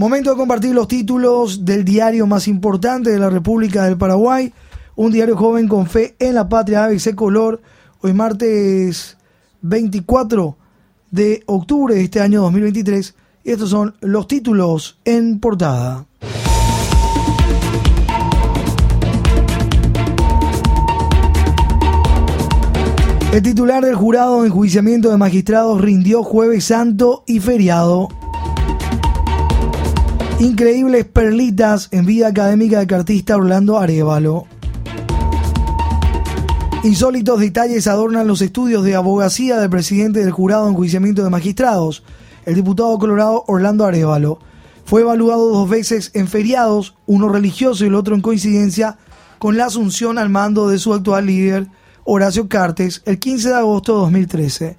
Momento de compartir los títulos del diario más importante de la República del Paraguay, un diario joven con fe en la patria ABC Color, hoy martes 24 de octubre de este año 2023, y estos son los títulos en portada. El titular del jurado de enjuiciamiento de magistrados rindió jueves santo y feriado. Increíbles perlitas en vida académica del cartista Orlando Arevalo. Insólitos detalles adornan los estudios de abogacía del presidente del jurado en enjuiciamiento de magistrados, el diputado colorado Orlando Arevalo. Fue evaluado dos veces en feriados, uno religioso y el otro en coincidencia con la asunción al mando de su actual líder, Horacio Cartes, el 15 de agosto de 2013.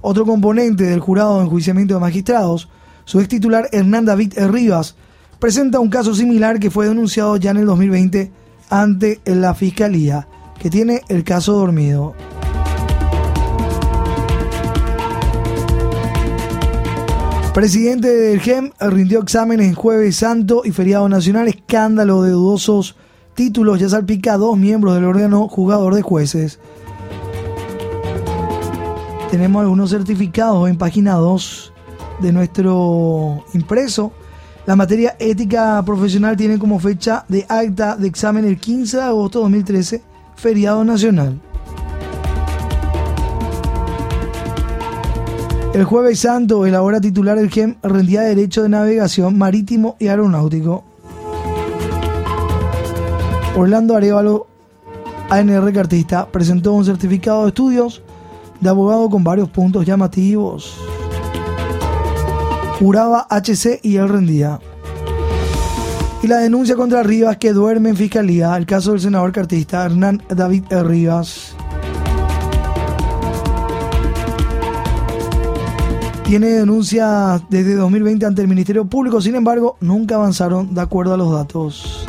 Otro componente del jurado de enjuiciamiento de magistrados, su ex titular Hernán David Rivas, presenta un caso similar que fue denunciado ya en el 2020 ante la Fiscalía, que tiene el caso dormido. Presidente del GEM rindió exámenes en jueves santo y feriado nacional, escándalo de dudosos títulos, ya salpica a dos miembros del órgano jugador de jueces. Tenemos algunos certificados en página 2 de nuestro impreso la materia ética profesional tiene como fecha de acta de examen el 15 de agosto de 2013, feriado nacional. El jueves santo, el ahora titular del GEM rendía derecho de navegación marítimo y aeronáutico. Orlando Arevalo, ANR Cartista, presentó un certificado de estudios de abogado con varios puntos llamativos juraba HC y él rendía. Y la denuncia contra Rivas que duerme en fiscalía, el caso del senador cartista Hernán David Rivas. Tiene denuncia desde 2020 ante el Ministerio Público, sin embargo, nunca avanzaron de acuerdo a los datos.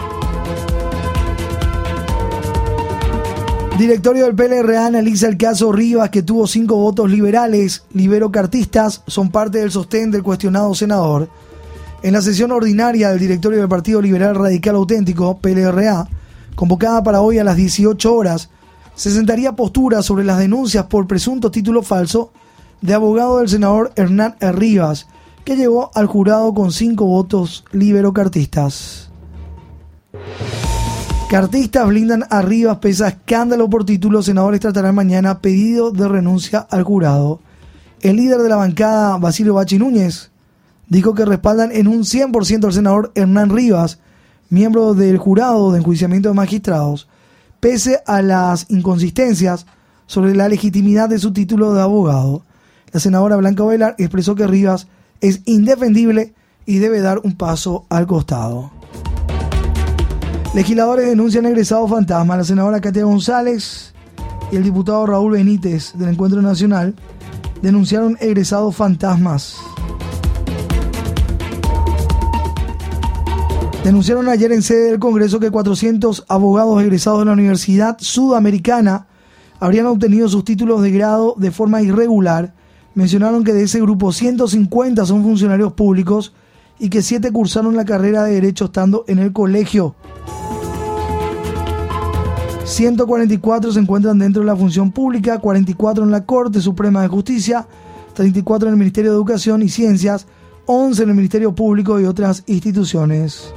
Directorio del PLRA analiza el caso Rivas, que tuvo cinco votos liberales, libero-cartistas, son parte del sostén del cuestionado senador. En la sesión ordinaria del directorio del Partido Liberal Radical Auténtico, PLRA, convocada para hoy a las 18 horas, se sentaría postura sobre las denuncias por presunto título falso de abogado del senador Hernán Rivas, que llegó al jurado con cinco votos libero-cartistas. Cartistas blindan arriba, pesa escándalo por título. Senadores tratarán mañana pedido de renuncia al jurado. El líder de la bancada, Basilio Bachi Núñez, dijo que respaldan en un 100% al senador Hernán Rivas, miembro del jurado de enjuiciamiento de magistrados, pese a las inconsistencias sobre la legitimidad de su título de abogado. La senadora Blanca Velar expresó que Rivas es indefendible y debe dar un paso al costado. Legisladores denuncian egresado fantasma. La senadora Katia González y el diputado Raúl Benítez del Encuentro Nacional denunciaron egresados fantasmas. Denunciaron ayer en sede del Congreso que 400 abogados egresados de la Universidad Sudamericana habrían obtenido sus títulos de grado de forma irregular. Mencionaron que de ese grupo 150 son funcionarios públicos y que 7 cursaron la carrera de Derecho estando en el colegio. 144 se encuentran dentro de la función pública, 44 en la Corte Suprema de Justicia, 34 en el Ministerio de Educación y Ciencias, 11 en el Ministerio Público y otras instituciones.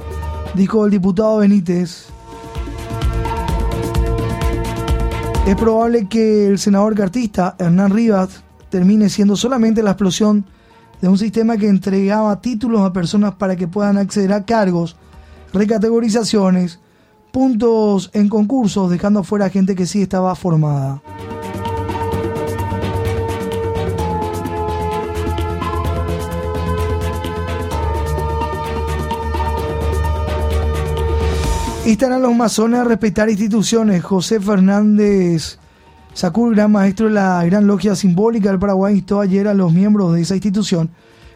Dijo el diputado Benítez. Es probable que el senador cartista Hernán Rivas termine siendo solamente la explosión de un sistema que entregaba títulos a personas para que puedan acceder a cargos, recategorizaciones, puntos en concursos, dejando fuera gente que sí estaba formada. Estarán los masones a respetar instituciones. José Fernández Sacur, gran maestro de la Gran Logia Simbólica del Paraguay, instó ayer a los miembros de esa institución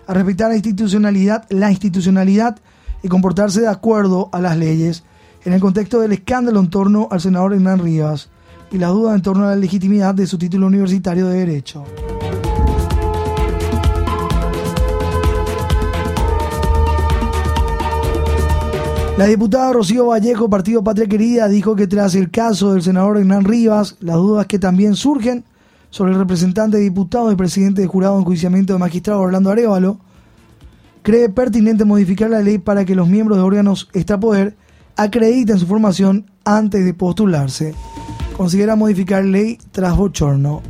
a respetar la institucionalidad, la institucionalidad y comportarse de acuerdo a las leyes en el contexto del escándalo en torno al senador Hernán Rivas y la duda en torno a la legitimidad de su título universitario de Derecho. La diputada Rocío Vallejo, Partido Patria Querida, dijo que tras el caso del senador Hernán Rivas, las dudas que también surgen sobre el representante diputado y presidente de jurado en juiciamiento de magistrado Orlando Arevalo, cree pertinente modificar la ley para que los miembros de órganos extrapoder acrediten su formación antes de postularse. Considera modificar ley tras bochorno.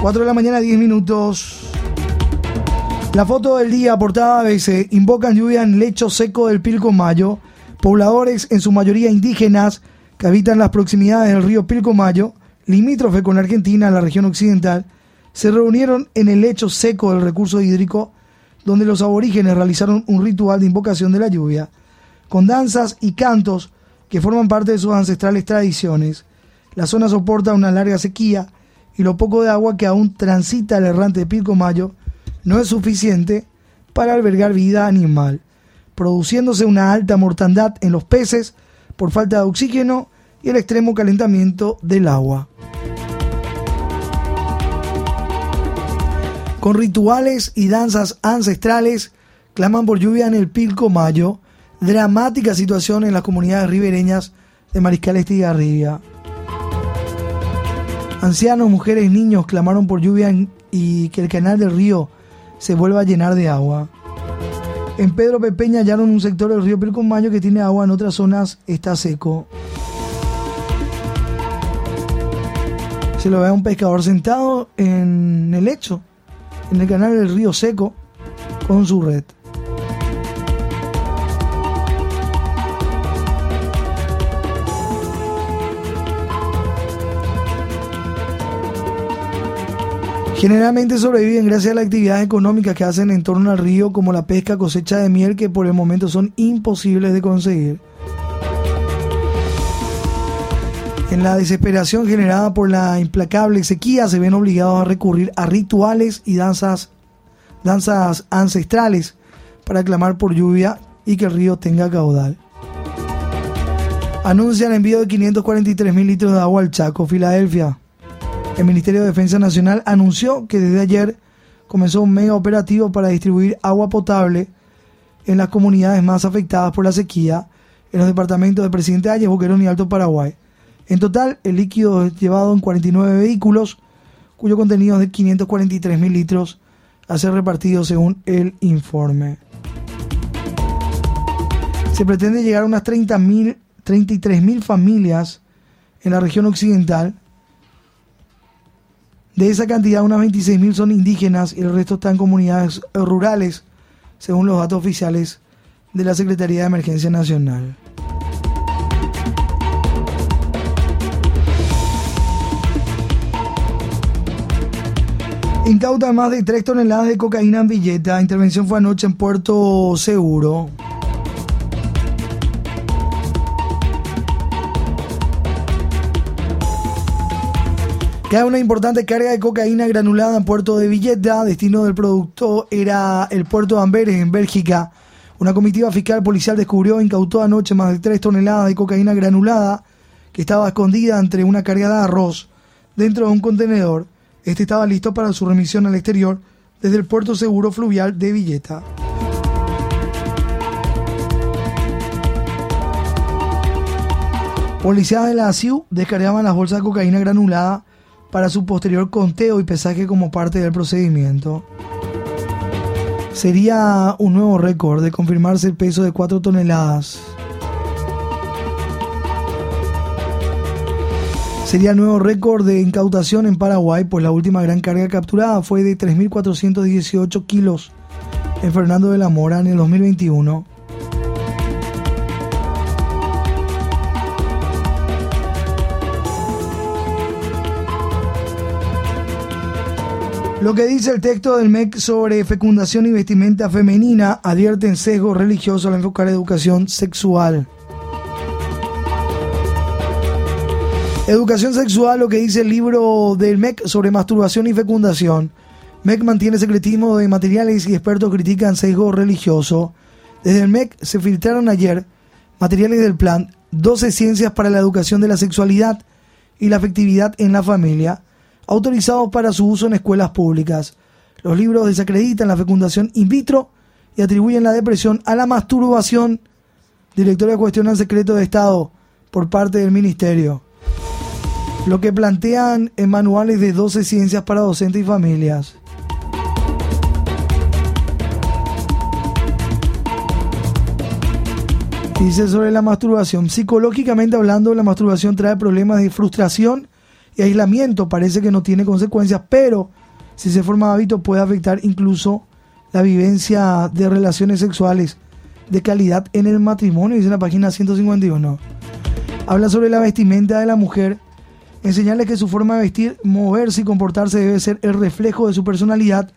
4 de la mañana, 10 minutos. La foto del día, portada ABC, invocan lluvia en lecho seco del Pilcomayo. Pobladores, en su mayoría indígenas, que habitan las proximidades del río Pilcomayo, limítrofe con Argentina, la región occidental, se reunieron en el lecho seco del recurso hídrico, donde los aborígenes realizaron un ritual de invocación de la lluvia, con danzas y cantos que forman parte de sus ancestrales tradiciones. La zona soporta una larga sequía y lo poco de agua que aún transita el errante de Pilcomayo no es suficiente para albergar vida animal, produciéndose una alta mortandad en los peces por falta de oxígeno y el extremo calentamiento del agua. Con rituales y danzas ancestrales, claman por lluvia en el Pilcomayo, dramática situación en las comunidades ribereñas de Mariscal Estigarribia. Ancianos, mujeres, niños clamaron por lluvia y que el canal del río se vuelva a llenar de agua. En Pedro Pepeña hallaron un sector del río Pilcomayo que tiene agua, en otras zonas está seco. Se lo ve a un pescador sentado en el lecho, en el canal del río seco, con su red. Generalmente sobreviven gracias a la actividad económica que hacen en torno al río, como la pesca, cosecha de miel, que por el momento son imposibles de conseguir. En la desesperación generada por la implacable sequía, se ven obligados a recurrir a rituales y danzas, danzas ancestrales para clamar por lluvia y que el río tenga caudal. Anuncian envío de 543 mil litros de agua al Chaco, Filadelfia el Ministerio de Defensa Nacional anunció que desde ayer comenzó un mega operativo para distribuir agua potable en las comunidades más afectadas por la sequía en los departamentos de Presidente Ayes, Boquerón y Alto Paraguay. En total, el líquido es llevado en 49 vehículos, cuyo contenido es de 543 mil litros, a ser repartido según el informe. Se pretende llegar a unas 30 33 mil familias en la región occidental de esa cantidad, unas 26.000 son indígenas y el resto están en comunidades rurales, según los datos oficiales de la Secretaría de Emergencia Nacional. Incauta más de 3 toneladas de cocaína en billeta. Intervención fue anoche en Puerto Seguro. Cae una importante carga de cocaína granulada en Puerto de Villeta. Destino del producto era el puerto de Amberes, en Bélgica. Una comitiva fiscal policial descubrió e incautó anoche más de 3 toneladas de cocaína granulada que estaba escondida entre una carga de arroz dentro de un contenedor. Este estaba listo para su remisión al exterior desde el puerto seguro fluvial de Villeta. Policías de la ASIU descargaban las bolsas de cocaína granulada para su posterior conteo y pesaje como parte del procedimiento. Sería un nuevo récord de confirmarse el peso de 4 toneladas. Sería el nuevo récord de incautación en Paraguay, pues la última gran carga capturada fue de 3.418 kilos en Fernando de la Mora en el 2021. Lo que dice el texto del MEC sobre fecundación y vestimenta femenina advierte en sesgo religioso al enfocar educación sexual. Educación sexual, lo que dice el libro del MEC sobre masturbación y fecundación. MEC mantiene secretismo de materiales y expertos critican sesgo religioso. Desde el MEC se filtraron ayer materiales del plan 12 ciencias para la educación de la sexualidad y la afectividad en la familia autorizados para su uso en escuelas públicas. Los libros desacreditan la fecundación in vitro y atribuyen la depresión a la masturbación Directoria cuestiona el secreto de Estado por parte del Ministerio. Lo que plantean en manuales de 12 ciencias para docentes y familias. Dice sobre la masturbación. Psicológicamente hablando, la masturbación trae problemas de frustración y aislamiento. Parece que no tiene consecuencias, pero si se forma hábito puede afectar incluso la vivencia de relaciones sexuales de calidad en el matrimonio, dice la página 151. Habla sobre la vestimenta de la mujer, enseñarle que su forma de vestir, moverse y comportarse debe ser el reflejo de su personalidad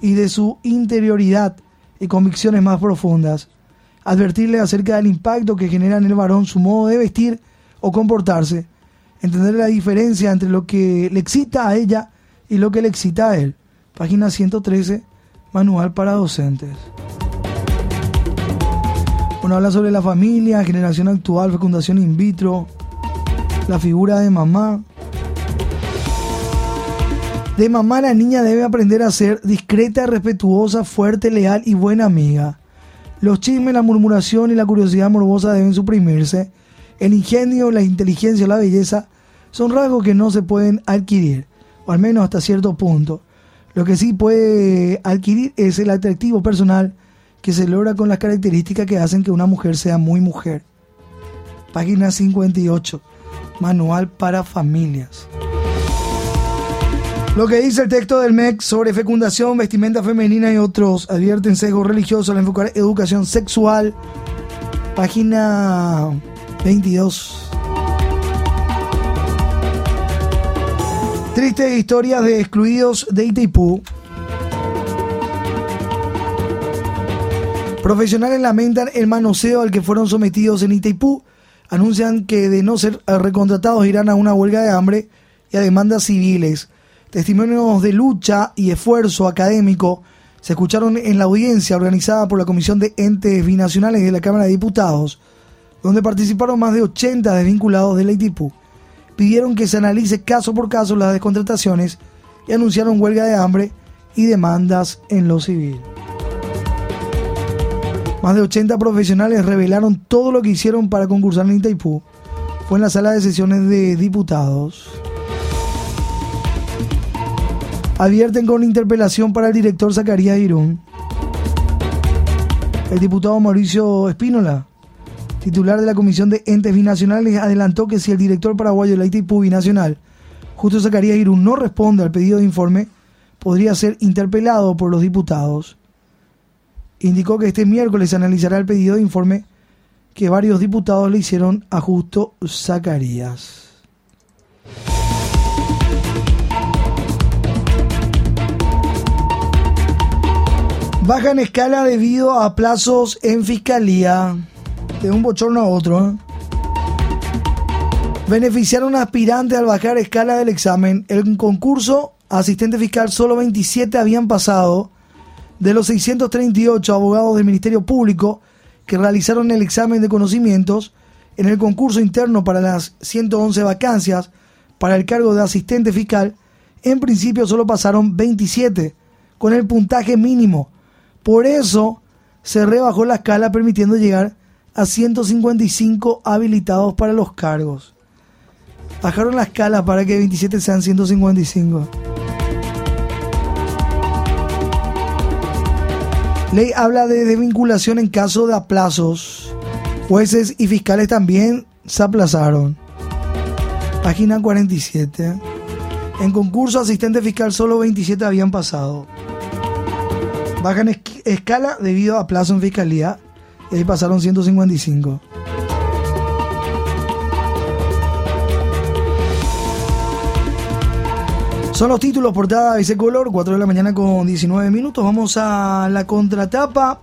y de su interioridad y convicciones más profundas. Advertirle acerca del impacto que genera en el varón su modo de vestir o comportarse. Entender la diferencia entre lo que le excita a ella y lo que le excita a él. Página 113, Manual para Docentes. Bueno, habla sobre la familia, generación actual, fecundación in vitro, la figura de mamá. De mamá la niña debe aprender a ser discreta, respetuosa, fuerte, leal y buena amiga. Los chismes, la murmuración y la curiosidad morbosa deben suprimirse. El ingenio, la inteligencia, la belleza son rasgos que no se pueden adquirir o al menos hasta cierto punto. Lo que sí puede adquirir es el atractivo personal que se logra con las características que hacen que una mujer sea muy mujer. Página 58. Manual para familias. Lo que dice el texto del MEC sobre fecundación, vestimenta femenina y otros advierten sesgo religioso al enfocar educación sexual. Página 22. Tristes historias de excluidos de Itaipú. Profesionales lamentan el manoseo al que fueron sometidos en Itaipú. Anuncian que de no ser recontratados irán a una huelga de hambre y a demandas civiles. Testimonios de lucha y esfuerzo académico se escucharon en la audiencia organizada por la Comisión de Entes Binacionales de la Cámara de Diputados, donde participaron más de 80 desvinculados de la Itaipú pidieron que se analice caso por caso las descontrataciones y anunciaron huelga de hambre y demandas en lo civil. Más de 80 profesionales revelaron todo lo que hicieron para concursar en Itaipú. Fue en la sala de sesiones de diputados. Advierten con interpelación para el director Zacarías Irún. El diputado Mauricio Espínola titular de la Comisión de Entes Binacionales, adelantó que si el director paraguayo de la binacional, Justo Zacarías Irún, no responde al pedido de informe, podría ser interpelado por los diputados. Indicó que este miércoles se analizará el pedido de informe que varios diputados le hicieron a Justo Zacarías. Baja en escala debido a plazos en fiscalía de un bochorno a otro. ¿eh? Beneficiaron a un aspirante al bajar escala del examen. El concurso asistente fiscal solo 27 habían pasado de los 638 abogados del Ministerio Público que realizaron el examen de conocimientos en el concurso interno para las 111 vacancias para el cargo de asistente fiscal, en principio solo pasaron 27 con el puntaje mínimo. Por eso se rebajó la escala permitiendo llegar a 155 habilitados para los cargos. Bajaron la escala para que 27 sean 155. Ley habla de desvinculación en caso de aplazos. Jueces y fiscales también se aplazaron. Página 47. En concurso asistente fiscal solo 27 habían pasado. Bajan escala debido a plazo en fiscalía y ahí pasaron 155. Son los títulos, portada ese color, 4 de la mañana con 19 minutos. Vamos a la contratapa.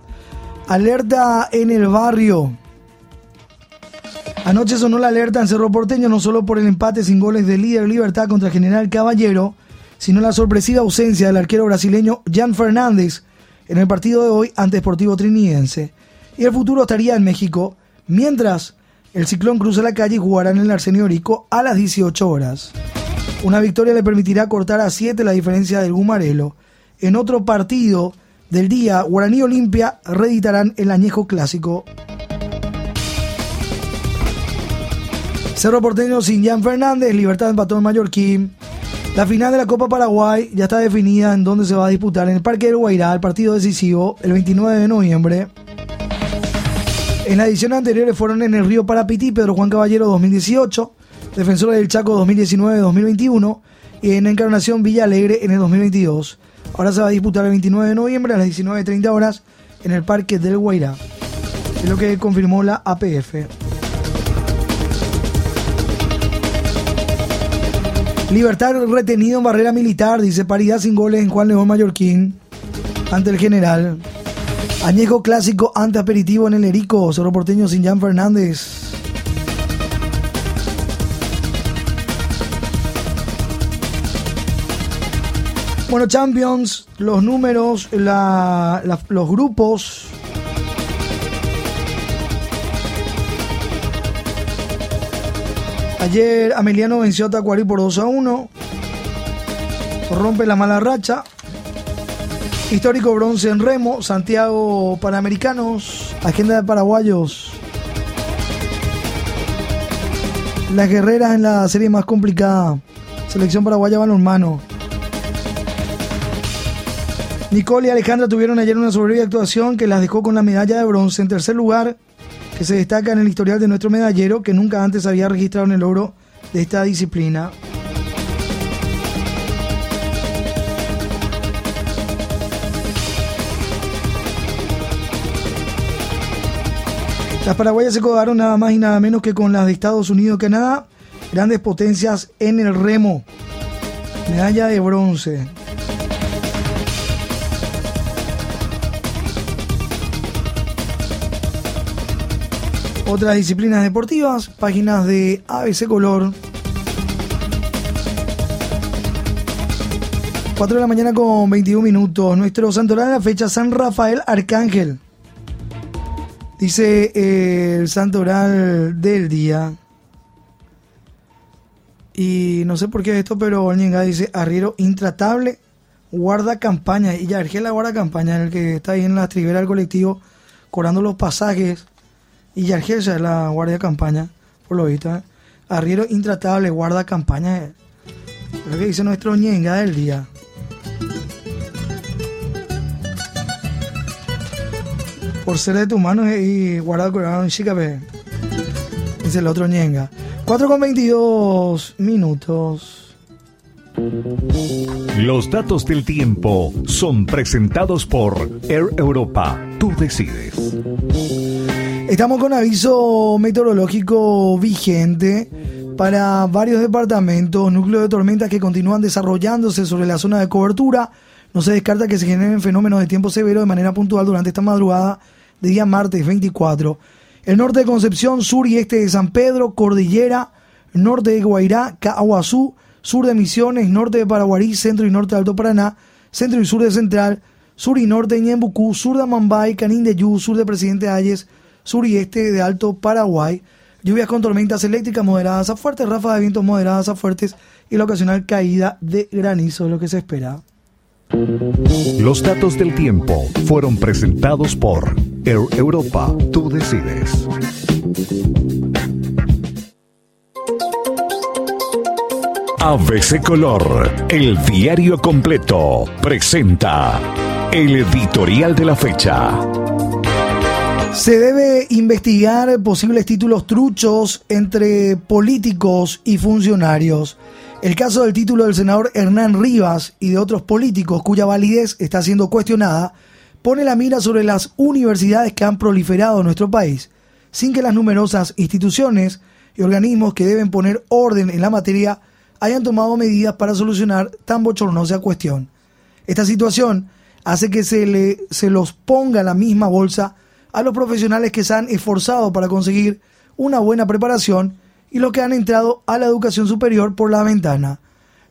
Alerta en el barrio. Anoche sonó la alerta en Cerro Porteño no solo por el empate sin goles de líder Libertad contra General Caballero, sino la sorpresiva ausencia del arquero brasileño Jan Fernández en el partido de hoy ante Sportivo Trinidense y el futuro estaría en México, mientras el ciclón cruza la calle y jugará en el Arsenio Rico a las 18 horas. Una victoria le permitirá cortar a 7 la diferencia del Gumarelo. En otro partido del día, Guaraní Olimpia reeditarán el añejo clásico. Cerro Porteño sin Jan Fernández, Libertad empató en Mallorquín. La final de la Copa Paraguay ya está definida en dónde se va a disputar, en el Parque del Guairá, el partido decisivo, el 29 de noviembre. En las ediciones anteriores fueron en el Río Parapití, Pedro Juan Caballero 2018, Defensores del Chaco 2019-2021 y en Encarnación Villa Alegre en el 2022. Ahora se va a disputar el 29 de noviembre a las 19.30 horas en el Parque del Guairá. Es lo que confirmó la APF. Libertad retenido en barrera militar, dice paridad sin goles en Juan León Mallorquín ante el general. Añejo clásico ante aperitivo en el Erico, Cerro Porteño sin Jan Fernández. Bueno, Champions, los números, los grupos. Ayer Ameliano venció a Tacuarí por 2 a 1. Rompe la mala racha. Histórico bronce en remo. Santiago Panamericanos. Agenda de paraguayos. Las guerreras en la serie más complicada. Selección paraguaya balonmano. Nicole y Alejandra tuvieron ayer una soberbia actuación que las dejó con la medalla de bronce en tercer lugar, que se destaca en el historial de nuestro medallero, que nunca antes había registrado en el logro de esta disciplina. Las paraguayas se codaron nada más y nada menos que con las de Estados Unidos y Canadá, grandes potencias en el remo. Medalla de bronce. Otras disciplinas deportivas, páginas de ABC Color. 4 de la mañana con 21 minutos. Nuestro santoral de la fecha, San Rafael Arcángel. Dice eh, el santoral del día. Y no sé por qué esto, pero Olñenga dice arriero intratable, guarda campaña. Y ya la guarda campaña, el que está ahí en la tribera del colectivo, cobrando los pasajes y Yargel es la guardia campaña, por lo visto. ¿eh? Arriero intratable, guarda campaña. Lo que dice nuestro ñenga del día. Por ser de tu mano y guardar corazón chica, dice el otro ñenga. 4 con 22 minutos. Los datos del tiempo son presentados por Air Europa. Tú decides. Estamos con aviso meteorológico vigente para varios departamentos, núcleos de tormentas que continúan desarrollándose sobre la zona de cobertura. No se descarta que se generen fenómenos de tiempo severo de manera puntual durante esta madrugada de día martes 24. El norte de Concepción, sur y este de San Pedro, Cordillera, norte de Guairá, Caguazú, sur de Misiones, norte de Paraguarí, centro y norte de Alto Paraná, centro y sur de Central, sur y norte de Ñembucú, sur de Amambay, Canín de Yu, sur de Presidente Ayes, sur y este de Alto Paraguay. Lluvias con tormentas eléctricas moderadas a fuertes, ráfagas de vientos moderadas a fuertes y la ocasional caída de granizo, lo que se espera. Los datos del tiempo fueron presentados por Air Europa. Tú decides. ABC Color, el diario completo, presenta el editorial de la fecha. Se debe investigar posibles títulos truchos entre políticos y funcionarios. El caso del título del senador Hernán Rivas y de otros políticos cuya validez está siendo cuestionada pone la mira sobre las universidades que han proliferado en nuestro país, sin que las numerosas instituciones y organismos que deben poner orden en la materia hayan tomado medidas para solucionar tan bochornosa cuestión. Esta situación hace que se, le, se los ponga la misma bolsa a los profesionales que se han esforzado para conseguir una buena preparación y los que han entrado a la educación superior por la ventana.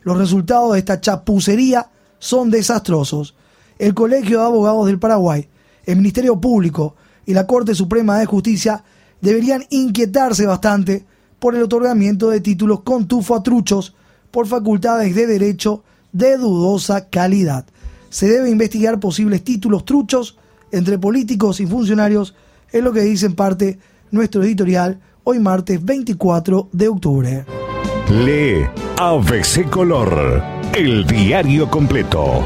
Los resultados de esta chapucería son desastrosos. El Colegio de Abogados del Paraguay, el Ministerio Público y la Corte Suprema de Justicia deberían inquietarse bastante por el otorgamiento de títulos con tufo a truchos por facultades de derecho de dudosa calidad. Se debe investigar posibles títulos truchos entre políticos y funcionarios, es lo que dice en parte nuestro editorial, hoy martes 24 de octubre. Lee ABC Color, el diario completo.